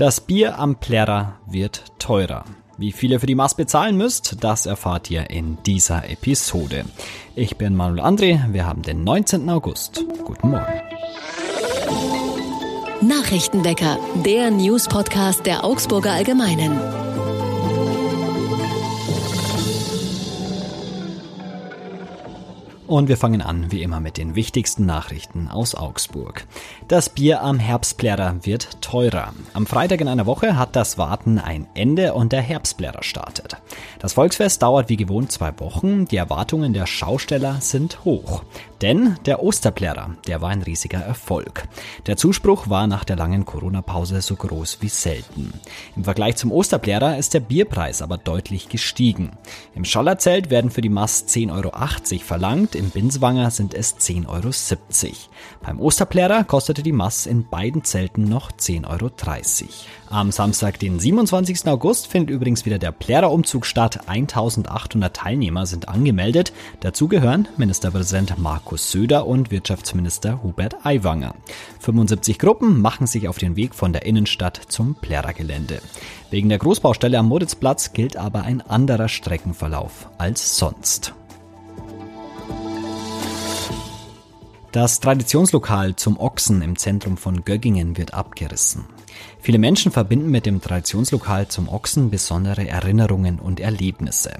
Das Bier am Plärrer wird teurer. Wie viel ihr für die Maß bezahlen müsst, das erfahrt ihr in dieser Episode. Ich bin Manuel André, wir haben den 19. August. Guten Morgen. Nachrichtenwecker, der News-Podcast der Augsburger Allgemeinen. Und wir fangen an, wie immer, mit den wichtigsten Nachrichten aus Augsburg. Das Bier am Herbstblärer wird teurer. Am Freitag in einer Woche hat das Warten ein Ende und der Herbstblärer startet. Das Volksfest dauert wie gewohnt zwei Wochen. Die Erwartungen der Schausteller sind hoch. Denn der Osterplärrer, der war ein riesiger Erfolg. Der Zuspruch war nach der langen Corona-Pause so groß wie selten. Im Vergleich zum Osterplärrer ist der Bierpreis aber deutlich gestiegen. Im Schollerzelt werden für die Mast 10,80 Euro verlangt, im Binswanger sind es 10,70 Euro. Beim Osterplärrer kostete die Mass in beiden Zelten noch 10,30 Euro. Am Samstag, den 27. August, findet übrigens wieder der Plärrer-Umzug statt. 1800 Teilnehmer sind angemeldet. Dazu gehören Ministerpräsident Markus Söder und Wirtschaftsminister Hubert Aiwanger. 75 Gruppen machen sich auf den Weg von der Innenstadt zum Plärrer-Gelände. Wegen der Großbaustelle am Moritzplatz gilt aber ein anderer Streckenverlauf als sonst. Das Traditionslokal zum Ochsen im Zentrum von Göggingen wird abgerissen. Viele Menschen verbinden mit dem Traditionslokal zum Ochsen besondere Erinnerungen und Erlebnisse.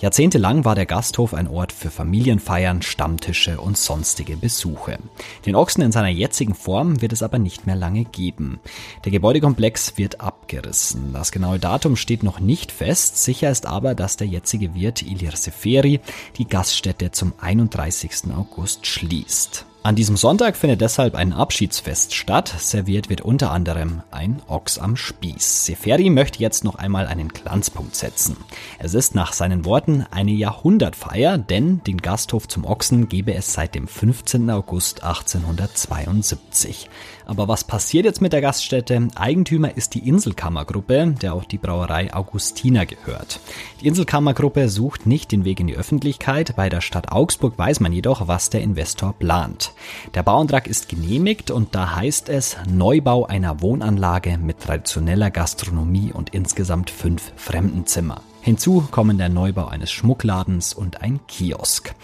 Jahrzehntelang war der Gasthof ein Ort für Familienfeiern, Stammtische und sonstige Besuche. Den Ochsen in seiner jetzigen Form wird es aber nicht mehr lange geben. Der Gebäudekomplex wird abgerissen. Das genaue Datum steht noch nicht fest. Sicher ist aber, dass der jetzige Wirt Ilir Seferi die Gaststätte zum 31. August schließt. An diesem Sonntag findet deshalb ein Abschiedsfest statt. Serviert wird unter anderem ein Ochs am Spieß. Seferi möchte jetzt noch einmal einen Glanzpunkt setzen. Es ist nach seinen Worten eine Jahrhundertfeier, denn den Gasthof zum Ochsen gebe es seit dem 15. August 1872. Aber was passiert jetzt mit der Gaststätte? Eigentümer ist die Inselkammergruppe, der auch die Brauerei Augustiner gehört. Die Inselkammergruppe sucht nicht den Weg in die Öffentlichkeit. Bei der Stadt Augsburg weiß man jedoch, was der Investor plant. Der Bauantrag ist genehmigt und da heißt es Neubau einer Wohnanlage mit traditioneller Gastronomie und insgesamt fünf Fremdenzimmer. Hinzu kommen der Neubau eines Schmuckladens und ein Kiosk.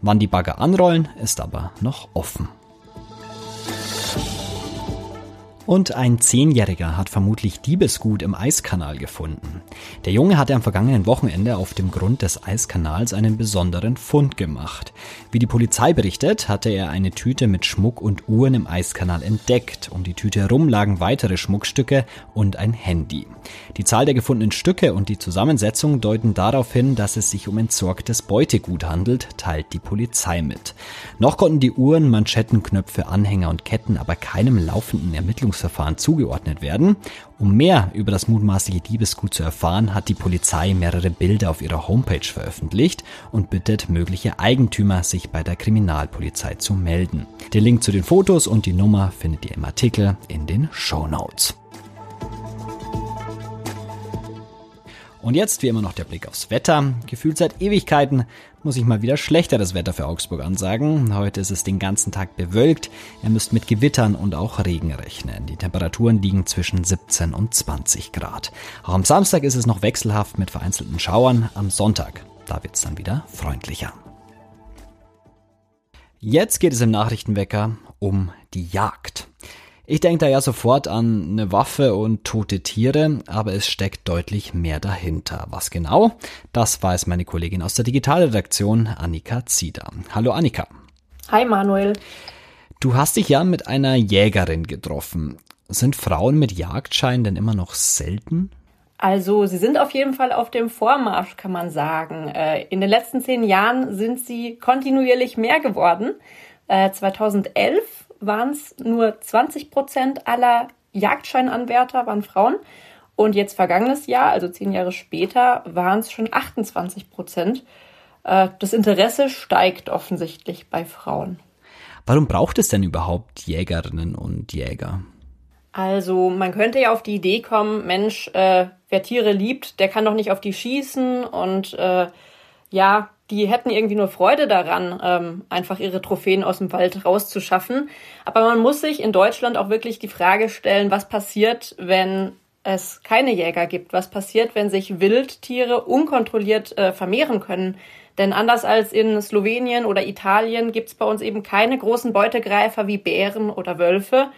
Wann die Bagger anrollen, ist aber noch offen. Und ein Zehnjähriger hat vermutlich Diebesgut im Eiskanal gefunden. Der Junge hatte am vergangenen Wochenende auf dem Grund des Eiskanals einen besonderen Fund gemacht. Wie die Polizei berichtet, hatte er eine Tüte mit Schmuck und Uhren im Eiskanal entdeckt. Um die Tüte herum lagen weitere Schmuckstücke und ein Handy. Die Zahl der gefundenen Stücke und die Zusammensetzung deuten darauf hin, dass es sich um entsorgtes Beutegut handelt, teilt die Polizei mit. Noch konnten die Uhren, Manschetten, Knöpfe, Anhänger und Ketten aber keinem laufenden Ermittlungs Ermittlungsverfahren zugeordnet werden. Um mehr über das mutmaßliche Diebesgut zu erfahren, hat die Polizei mehrere Bilder auf ihrer Homepage veröffentlicht und bittet mögliche Eigentümer, sich bei der Kriminalpolizei zu melden. Den Link zu den Fotos und die Nummer findet ihr im Artikel in den Show Notes. Und jetzt wie immer noch der Blick aufs Wetter. Gefühlt seit Ewigkeiten muss ich mal wieder schlechteres Wetter für Augsburg ansagen. Heute ist es den ganzen Tag bewölkt. Ihr müsst mit Gewittern und auch Regen rechnen. Die Temperaturen liegen zwischen 17 und 20 Grad. Auch am Samstag ist es noch wechselhaft mit vereinzelten Schauern. Am Sonntag, da wird es dann wieder freundlicher. Jetzt geht es im Nachrichtenwecker um die Jagd. Ich denke da ja sofort an eine Waffe und tote Tiere, aber es steckt deutlich mehr dahinter. Was genau? Das weiß meine Kollegin aus der Digitalredaktion, Annika Zieder. Hallo Annika. Hi Manuel. Du hast dich ja mit einer Jägerin getroffen. Sind Frauen mit Jagdschein denn immer noch selten? Also sie sind auf jeden Fall auf dem Vormarsch, kann man sagen. Äh, in den letzten zehn Jahren sind sie kontinuierlich mehr geworden. 2011 äh, waren es nur 20 Prozent aller Jagdscheinanwärter waren Frauen. Und jetzt vergangenes Jahr, also zehn Jahre später, waren es schon 28 Prozent. Äh, das Interesse steigt offensichtlich bei Frauen. Warum braucht es denn überhaupt Jägerinnen und Jäger? Also man könnte ja auf die Idee kommen, Mensch, äh, wer Tiere liebt, der kann doch nicht auf die schießen und äh, ja, die hätten irgendwie nur Freude daran, ähm, einfach ihre Trophäen aus dem Wald rauszuschaffen. Aber man muss sich in Deutschland auch wirklich die Frage stellen, was passiert, wenn es keine Jäger gibt. Was passiert, wenn sich Wildtiere unkontrolliert äh, vermehren können? Denn anders als in Slowenien oder Italien gibt es bei uns eben keine großen Beutegreifer wie Bären oder Wölfe.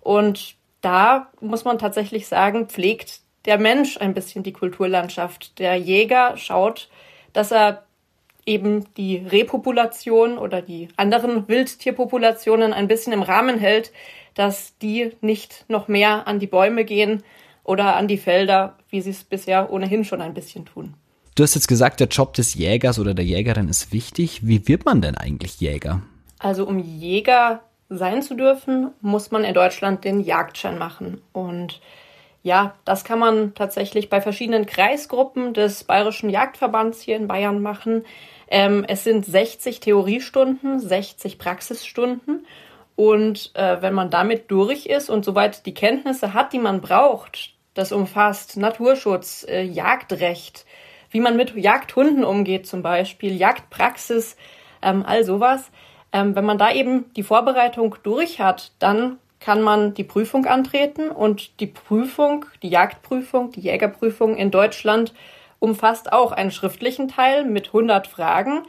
Und da muss man tatsächlich sagen, pflegt der Mensch ein bisschen die Kulturlandschaft. Der Jäger schaut, dass er eben die Repopulation oder die anderen Wildtierpopulationen ein bisschen im Rahmen hält, dass die nicht noch mehr an die Bäume gehen oder an die Felder, wie sie es bisher ohnehin schon ein bisschen tun. Du hast jetzt gesagt, der Job des Jägers oder der Jägerin ist wichtig. Wie wird man denn eigentlich Jäger? Also um Jäger sein zu dürfen, muss man in Deutschland den Jagdschein machen. Und ja, das kann man tatsächlich bei verschiedenen Kreisgruppen des Bayerischen Jagdverbands hier in Bayern machen. Ähm, es sind 60 Theoriestunden, 60 Praxisstunden. Und äh, wenn man damit durch ist und soweit die Kenntnisse hat, die man braucht, das umfasst Naturschutz, äh, Jagdrecht, wie man mit Jagdhunden umgeht zum Beispiel, Jagdpraxis, ähm, all sowas. Ähm, wenn man da eben die Vorbereitung durch hat, dann kann man die Prüfung antreten und die Prüfung, die Jagdprüfung, die Jägerprüfung in Deutschland umfasst auch einen schriftlichen Teil mit 100 Fragen,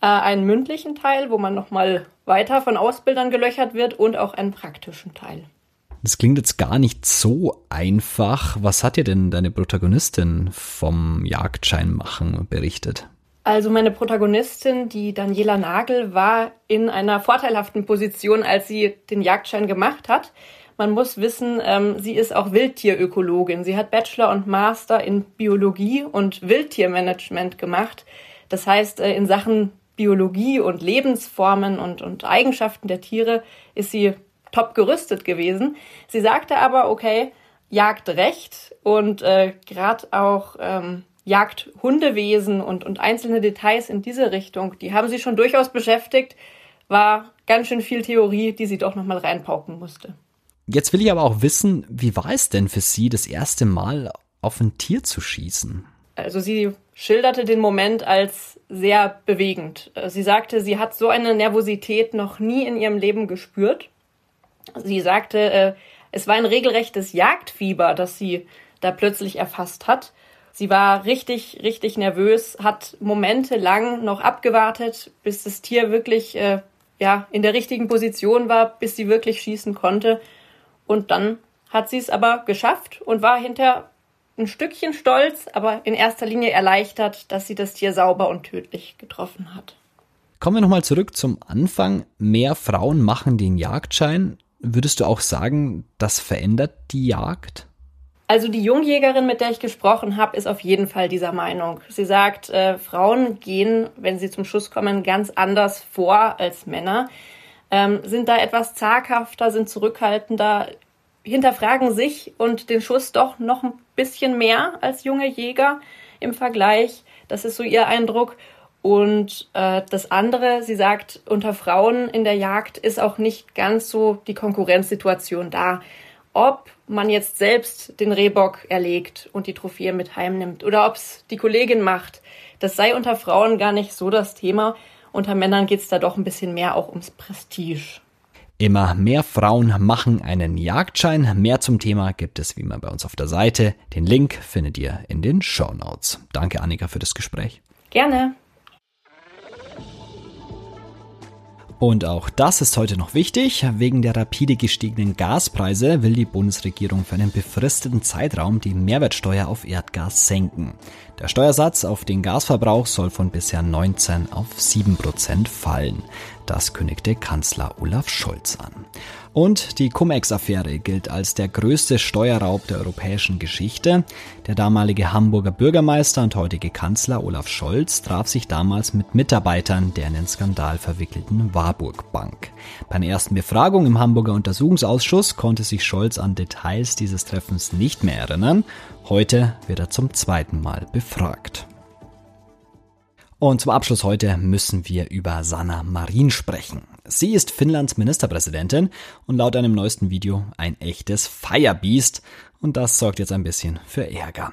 äh, einen mündlichen Teil, wo man nochmal weiter von Ausbildern gelöchert wird und auch einen praktischen Teil. Das klingt jetzt gar nicht so einfach. Was hat dir denn deine Protagonistin vom Jagdscheinmachen berichtet? Also meine Protagonistin, die Daniela Nagel, war in einer vorteilhaften Position, als sie den Jagdschein gemacht hat. Man muss wissen, ähm, sie ist auch Wildtierökologin. Sie hat Bachelor und Master in Biologie und Wildtiermanagement gemacht. Das heißt, äh, in Sachen Biologie und Lebensformen und, und Eigenschaften der Tiere ist sie top gerüstet gewesen. Sie sagte aber, okay, Jagdrecht und äh, gerade auch ähm, Jagdhundewesen und, und einzelne Details in diese Richtung, die haben sie schon durchaus beschäftigt, war ganz schön viel Theorie, die sie doch nochmal reinpauken musste. Jetzt will ich aber auch wissen, wie war es denn für Sie, das erste Mal auf ein Tier zu schießen? Also sie schilderte den Moment als sehr bewegend. Sie sagte, sie hat so eine Nervosität noch nie in ihrem Leben gespürt. Sie sagte, äh, es war ein regelrechtes Jagdfieber, das sie da plötzlich erfasst hat. Sie war richtig, richtig nervös, hat momentelang noch abgewartet, bis das Tier wirklich äh, ja, in der richtigen Position war, bis sie wirklich schießen konnte. Und dann hat sie es aber geschafft und war hinter ein Stückchen stolz, aber in erster Linie erleichtert, dass sie das Tier sauber und tödlich getroffen hat. Kommen wir nochmal zurück zum Anfang. Mehr Frauen machen den Jagdschein. Würdest du auch sagen, das verändert die Jagd? Also die Jungjägerin, mit der ich gesprochen habe, ist auf jeden Fall dieser Meinung. Sie sagt, äh, Frauen gehen, wenn sie zum Schuss kommen, ganz anders vor als Männer, ähm, sind da etwas zaghafter, sind zurückhaltender, hinterfragen sich und den Schuss doch noch ein bisschen mehr als junge Jäger im Vergleich. Das ist so ihr Eindruck. Und äh, das andere, sie sagt, unter Frauen in der Jagd ist auch nicht ganz so die Konkurrenzsituation da ob man jetzt selbst den Rehbock erlegt und die Trophäe mit heimnimmt oder ob es die Kollegin macht, das sei unter Frauen gar nicht so das Thema. Unter Männern geht es da doch ein bisschen mehr auch ums Prestige. Immer mehr Frauen machen einen Jagdschein. Mehr zum Thema gibt es wie immer bei uns auf der Seite. Den Link findet ihr in den Show Notes. Danke, Annika, für das Gespräch. Gerne. Und auch das ist heute noch wichtig. Wegen der rapide gestiegenen Gaspreise will die Bundesregierung für einen befristeten Zeitraum die Mehrwertsteuer auf Erdgas senken. Der Steuersatz auf den Gasverbrauch soll von bisher 19 auf 7 Prozent fallen. Das kündigte Kanzler Olaf Scholz an. Und die Cum-Ex-Affäre gilt als der größte Steuerraub der europäischen Geschichte. Der damalige Hamburger Bürgermeister und heutige Kanzler Olaf Scholz traf sich damals mit Mitarbeitern der in den Skandal verwickelten Warburg Bank. Bei einer ersten Befragung im Hamburger Untersuchungsausschuss konnte sich Scholz an Details dieses Treffens nicht mehr erinnern. Heute wird er zum zweiten Mal befragt. Und zum Abschluss heute müssen wir über Sanna Marin sprechen. Sie ist Finnlands Ministerpräsidentin und laut einem neuesten Video ein echtes Firebeast und das sorgt jetzt ein bisschen für Ärger.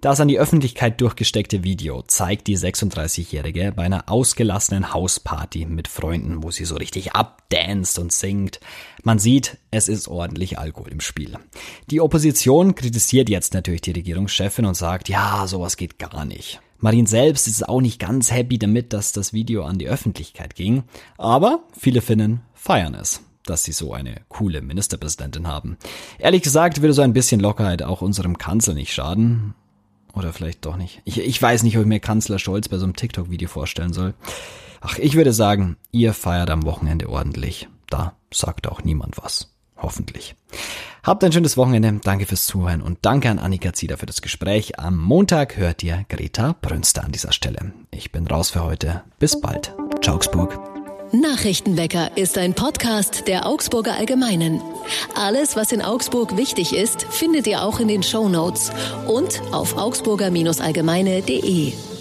Das an die Öffentlichkeit durchgesteckte Video zeigt die 36-Jährige bei einer ausgelassenen Hausparty mit Freunden, wo sie so richtig abdanzt und singt. Man sieht, es ist ordentlich Alkohol im Spiel. Die Opposition kritisiert jetzt natürlich die Regierungschefin und sagt, ja, sowas geht gar nicht. Marin selbst ist auch nicht ganz happy damit, dass das Video an die Öffentlichkeit ging, aber viele Finnen feiern es dass sie so eine coole Ministerpräsidentin haben. Ehrlich gesagt würde so ein bisschen Lockerheit auch unserem Kanzler nicht schaden. Oder vielleicht doch nicht. Ich, ich weiß nicht, ob ich mir Kanzler Scholz bei so einem TikTok-Video vorstellen soll. Ach, ich würde sagen, ihr feiert am Wochenende ordentlich. Da sagt auch niemand was. Hoffentlich. Habt ein schönes Wochenende. Danke fürs Zuhören und danke an Annika Zieder für das Gespräch. Am Montag hört ihr Greta Brünster an dieser Stelle. Ich bin raus für heute. Bis bald. Ciao, Augsburg. Nachrichtenwecker ist ein Podcast der Augsburger Allgemeinen. Alles, was in Augsburg wichtig ist, findet ihr auch in den Show Notes und auf augsburger-allgemeine.de.